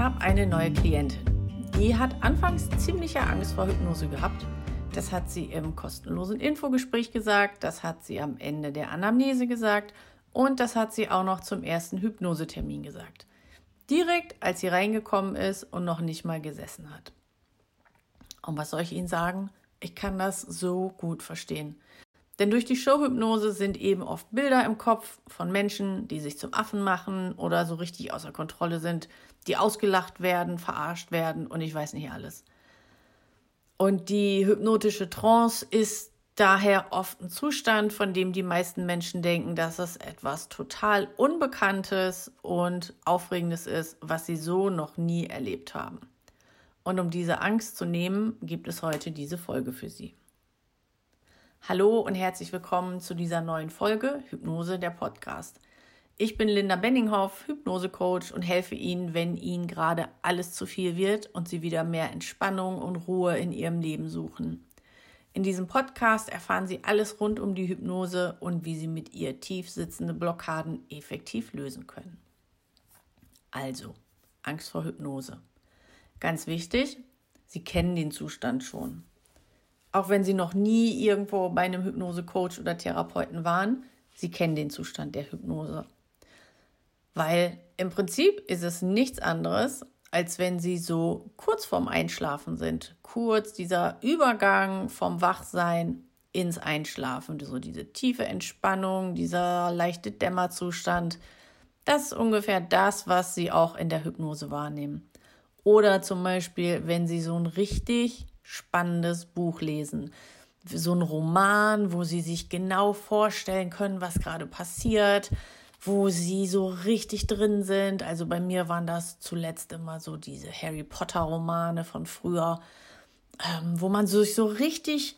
habe eine neue Klientin. Die hat anfangs ziemliche Angst vor Hypnose gehabt. Das hat sie im kostenlosen Infogespräch gesagt, das hat sie am Ende der Anamnese gesagt und das hat sie auch noch zum ersten Hypnosetermin gesagt. Direkt, als sie reingekommen ist und noch nicht mal gesessen hat. Und was soll ich Ihnen sagen? Ich kann das so gut verstehen. Denn durch die Showhypnose sind eben oft Bilder im Kopf von Menschen, die sich zum Affen machen oder so richtig außer Kontrolle sind, die ausgelacht werden, verarscht werden und ich weiß nicht alles. Und die hypnotische Trance ist daher oft ein Zustand, von dem die meisten Menschen denken, dass es etwas total Unbekanntes und Aufregendes ist, was sie so noch nie erlebt haben. Und um diese Angst zu nehmen, gibt es heute diese Folge für Sie. Hallo und herzlich willkommen zu dieser neuen Folge Hypnose der Podcast. Ich bin Linda Benninghoff, Hypnosecoach und helfe Ihnen, wenn Ihnen gerade alles zu viel wird und Sie wieder mehr Entspannung und Ruhe in Ihrem Leben suchen. In diesem Podcast erfahren Sie alles rund um die Hypnose und wie Sie mit ihr tief sitzende Blockaden effektiv lösen können. Also, Angst vor Hypnose. Ganz wichtig, Sie kennen den Zustand schon. Auch wenn Sie noch nie irgendwo bei einem Hypnosecoach oder Therapeuten waren, Sie kennen den Zustand der Hypnose. Weil im Prinzip ist es nichts anderes, als wenn Sie so kurz vorm Einschlafen sind. Kurz dieser Übergang vom Wachsein ins Einschlafen, so diese tiefe Entspannung, dieser leichte Dämmerzustand. Das ist ungefähr das, was Sie auch in der Hypnose wahrnehmen. Oder zum Beispiel, wenn Sie so ein richtig spannendes Buch lesen. So ein Roman, wo sie sich genau vorstellen können, was gerade passiert, wo sie so richtig drin sind. Also bei mir waren das zuletzt immer so diese Harry Potter Romane von früher, ähm, wo man sich so richtig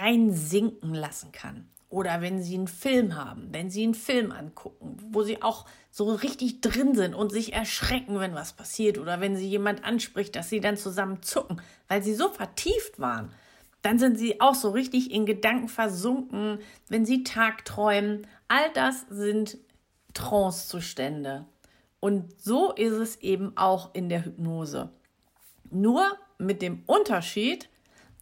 reinsinken lassen kann. Oder wenn sie einen Film haben, wenn sie einen Film angucken, wo sie auch so richtig drin sind und sich erschrecken, wenn was passiert. Oder wenn sie jemand anspricht, dass sie dann zusammen zucken, weil sie so vertieft waren. Dann sind sie auch so richtig in Gedanken versunken, wenn sie tagträumen. All das sind Trancezustände. Und so ist es eben auch in der Hypnose. Nur mit dem Unterschied,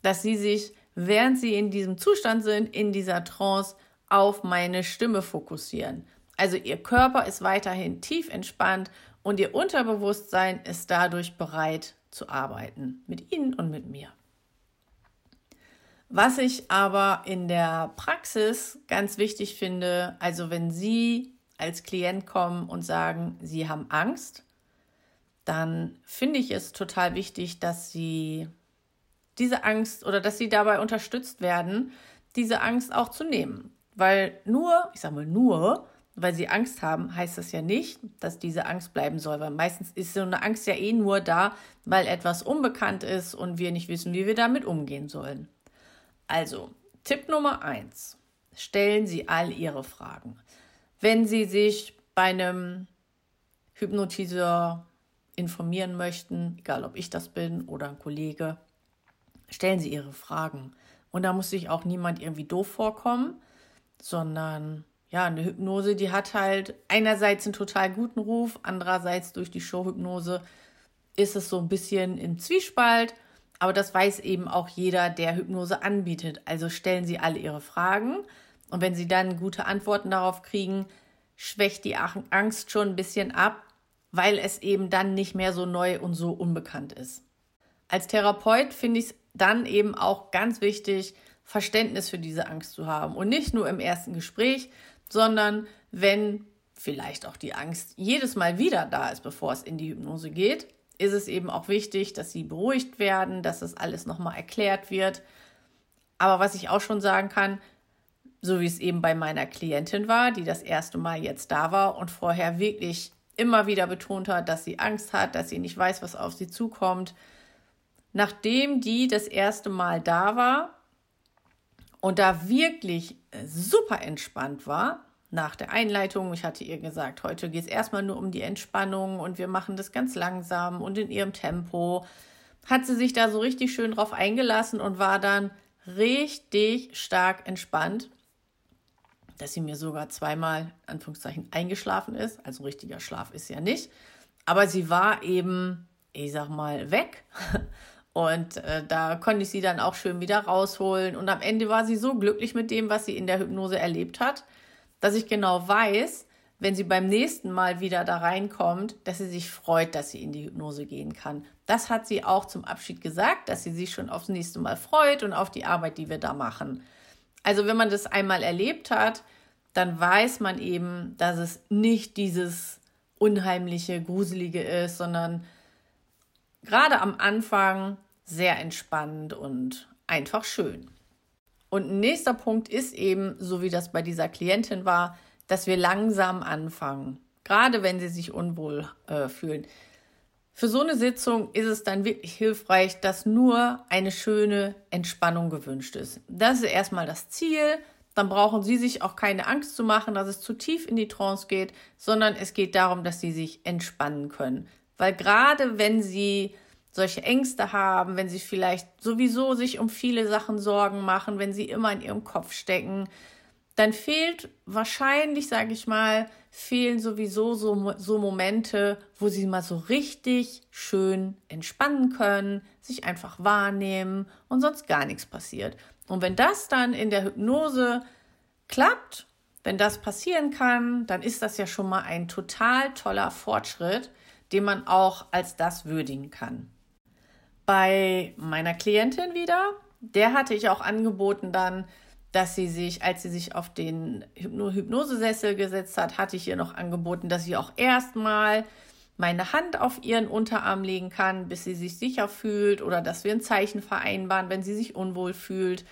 dass sie sich während sie in diesem Zustand sind, in dieser Trance, auf meine Stimme fokussieren. Also ihr Körper ist weiterhin tief entspannt und ihr Unterbewusstsein ist dadurch bereit zu arbeiten mit Ihnen und mit mir. Was ich aber in der Praxis ganz wichtig finde, also wenn Sie als Klient kommen und sagen, Sie haben Angst, dann finde ich es total wichtig, dass Sie diese Angst oder dass sie dabei unterstützt werden, diese Angst auch zu nehmen. Weil nur, ich sage mal nur, weil sie Angst haben, heißt das ja nicht, dass diese Angst bleiben soll. Weil meistens ist so eine Angst ja eh nur da, weil etwas unbekannt ist und wir nicht wissen, wie wir damit umgehen sollen. Also, Tipp Nummer eins: Stellen Sie all Ihre Fragen. Wenn Sie sich bei einem Hypnotiseur informieren möchten, egal ob ich das bin oder ein Kollege, stellen Sie Ihre Fragen. Und da muss sich auch niemand irgendwie doof vorkommen, sondern ja, eine Hypnose, die hat halt einerseits einen total guten Ruf, andererseits durch die Showhypnose ist es so ein bisschen im Zwiespalt. Aber das weiß eben auch jeder, der Hypnose anbietet. Also stellen Sie alle Ihre Fragen und wenn Sie dann gute Antworten darauf kriegen, schwächt die Angst schon ein bisschen ab, weil es eben dann nicht mehr so neu und so unbekannt ist. Als Therapeut finde ich es dann eben auch ganz wichtig, Verständnis für diese Angst zu haben. Und nicht nur im ersten Gespräch, sondern wenn vielleicht auch die Angst jedes Mal wieder da ist, bevor es in die Hypnose geht, ist es eben auch wichtig, dass sie beruhigt werden, dass das alles nochmal erklärt wird. Aber was ich auch schon sagen kann, so wie es eben bei meiner Klientin war, die das erste Mal jetzt da war und vorher wirklich immer wieder betont hat, dass sie Angst hat, dass sie nicht weiß, was auf sie zukommt, nachdem die das erste Mal da war und da wirklich äh, super entspannt war, nach der Einleitung, ich hatte ihr gesagt, heute geht es erstmal nur um die Entspannung und wir machen das ganz langsam und in ihrem Tempo, hat sie sich da so richtig schön drauf eingelassen und war dann richtig stark entspannt, dass sie mir sogar zweimal, Anführungszeichen, eingeschlafen ist. Also richtiger Schlaf ist ja nicht. Aber sie war eben, ich sag mal, weg. Und äh, da konnte ich sie dann auch schön wieder rausholen. Und am Ende war sie so glücklich mit dem, was sie in der Hypnose erlebt hat, dass ich genau weiß, wenn sie beim nächsten Mal wieder da reinkommt, dass sie sich freut, dass sie in die Hypnose gehen kann. Das hat sie auch zum Abschied gesagt, dass sie sich schon aufs nächste Mal freut und auf die Arbeit, die wir da machen. Also wenn man das einmal erlebt hat, dann weiß man eben, dass es nicht dieses unheimliche, gruselige ist, sondern gerade am Anfang sehr entspannt und einfach schön. Und ein nächster Punkt ist eben, so wie das bei dieser Klientin war, dass wir langsam anfangen, gerade wenn sie sich unwohl äh, fühlen. Für so eine Sitzung ist es dann wirklich hilfreich, dass nur eine schöne Entspannung gewünscht ist. Das ist erstmal das Ziel. Dann brauchen Sie sich auch keine Angst zu machen, dass es zu tief in die Trance geht, sondern es geht darum, dass Sie sich entspannen können. Weil gerade wenn Sie solche Ängste haben, wenn Sie vielleicht sowieso sich um viele Sachen Sorgen machen, wenn Sie immer in Ihrem Kopf stecken, dann fehlt wahrscheinlich, sage ich mal, fehlen sowieso so, so Momente, wo sie mal so richtig schön entspannen können, sich einfach wahrnehmen und sonst gar nichts passiert. Und wenn das dann in der Hypnose klappt, wenn das passieren kann, dann ist das ja schon mal ein total toller Fortschritt, den man auch als das würdigen kann. Bei meiner Klientin wieder, der hatte ich auch angeboten dann, dass sie sich, als sie sich auf den Hypnosesessel gesetzt hat, hatte ich ihr noch angeboten, dass sie auch erstmal meine Hand auf ihren Unterarm legen kann, bis sie sich sicher fühlt oder dass wir ein Zeichen vereinbaren, wenn sie sich unwohl fühlt.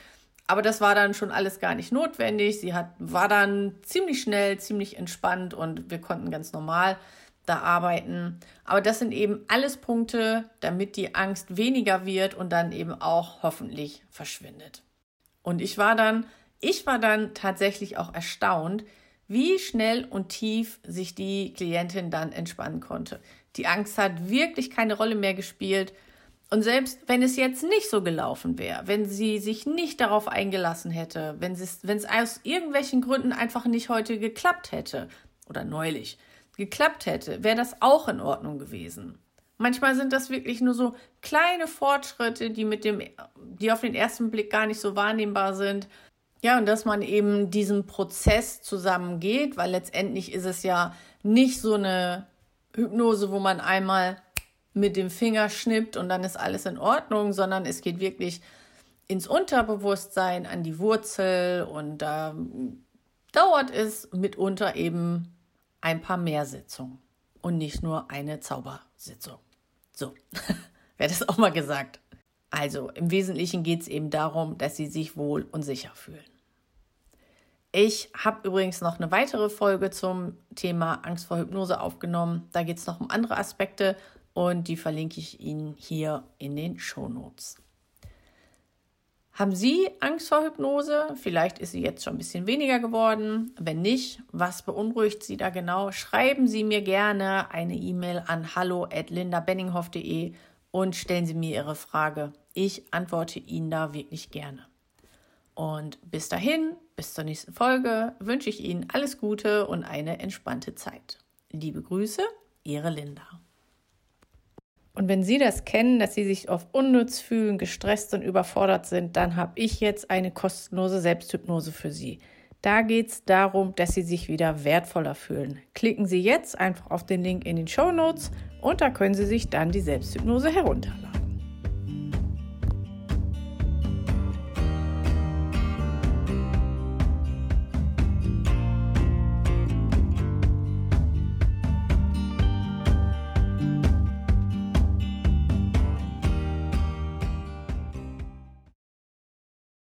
Aber das war dann schon alles gar nicht notwendig. Sie hat, war dann ziemlich schnell, ziemlich entspannt und wir konnten ganz normal da arbeiten. Aber das sind eben alles Punkte, damit die Angst weniger wird und dann eben auch hoffentlich verschwindet. Und ich war dann, ich war dann tatsächlich auch erstaunt, wie schnell und tief sich die Klientin dann entspannen konnte. Die Angst hat wirklich keine Rolle mehr gespielt. Und selbst wenn es jetzt nicht so gelaufen wäre, wenn sie sich nicht darauf eingelassen hätte, wenn es, wenn es aus irgendwelchen Gründen einfach nicht heute geklappt hätte oder neulich geklappt hätte, wäre das auch in Ordnung gewesen. Manchmal sind das wirklich nur so kleine Fortschritte, die mit dem, die auf den ersten Blick gar nicht so wahrnehmbar sind. Ja, und dass man eben diesen Prozess zusammengeht, weil letztendlich ist es ja nicht so eine Hypnose, wo man einmal mit dem Finger schnippt und dann ist alles in Ordnung, sondern es geht wirklich ins Unterbewusstsein, an die Wurzel und da dauert es mitunter eben ein paar mehr Sitzungen und nicht nur eine Zaubersitzung. So, wäre das auch mal gesagt. Also im Wesentlichen geht es eben darum, dass sie sich wohl und sicher fühlen. Ich habe übrigens noch eine weitere Folge zum Thema Angst vor Hypnose aufgenommen. Da geht es noch um andere Aspekte und die verlinke ich Ihnen hier in den Show Notes. Haben Sie Angst vor Hypnose? Vielleicht ist sie jetzt schon ein bisschen weniger geworden. Wenn nicht, was beunruhigt Sie da genau? Schreiben Sie mir gerne eine E-Mail an hallo@lindabenninghoff.de und stellen Sie mir Ihre Frage. Ich antworte Ihnen da wirklich gerne. Und bis dahin, bis zur nächsten Folge, wünsche ich Ihnen alles Gute und eine entspannte Zeit. Liebe Grüße, Ihre Linda. Und wenn Sie das kennen, dass Sie sich oft unnütz fühlen, gestresst und überfordert sind, dann habe ich jetzt eine kostenlose Selbsthypnose für Sie. Da geht es darum, dass Sie sich wieder wertvoller fühlen. Klicken Sie jetzt einfach auf den Link in den Show Notes und da können Sie sich dann die Selbsthypnose herunterladen.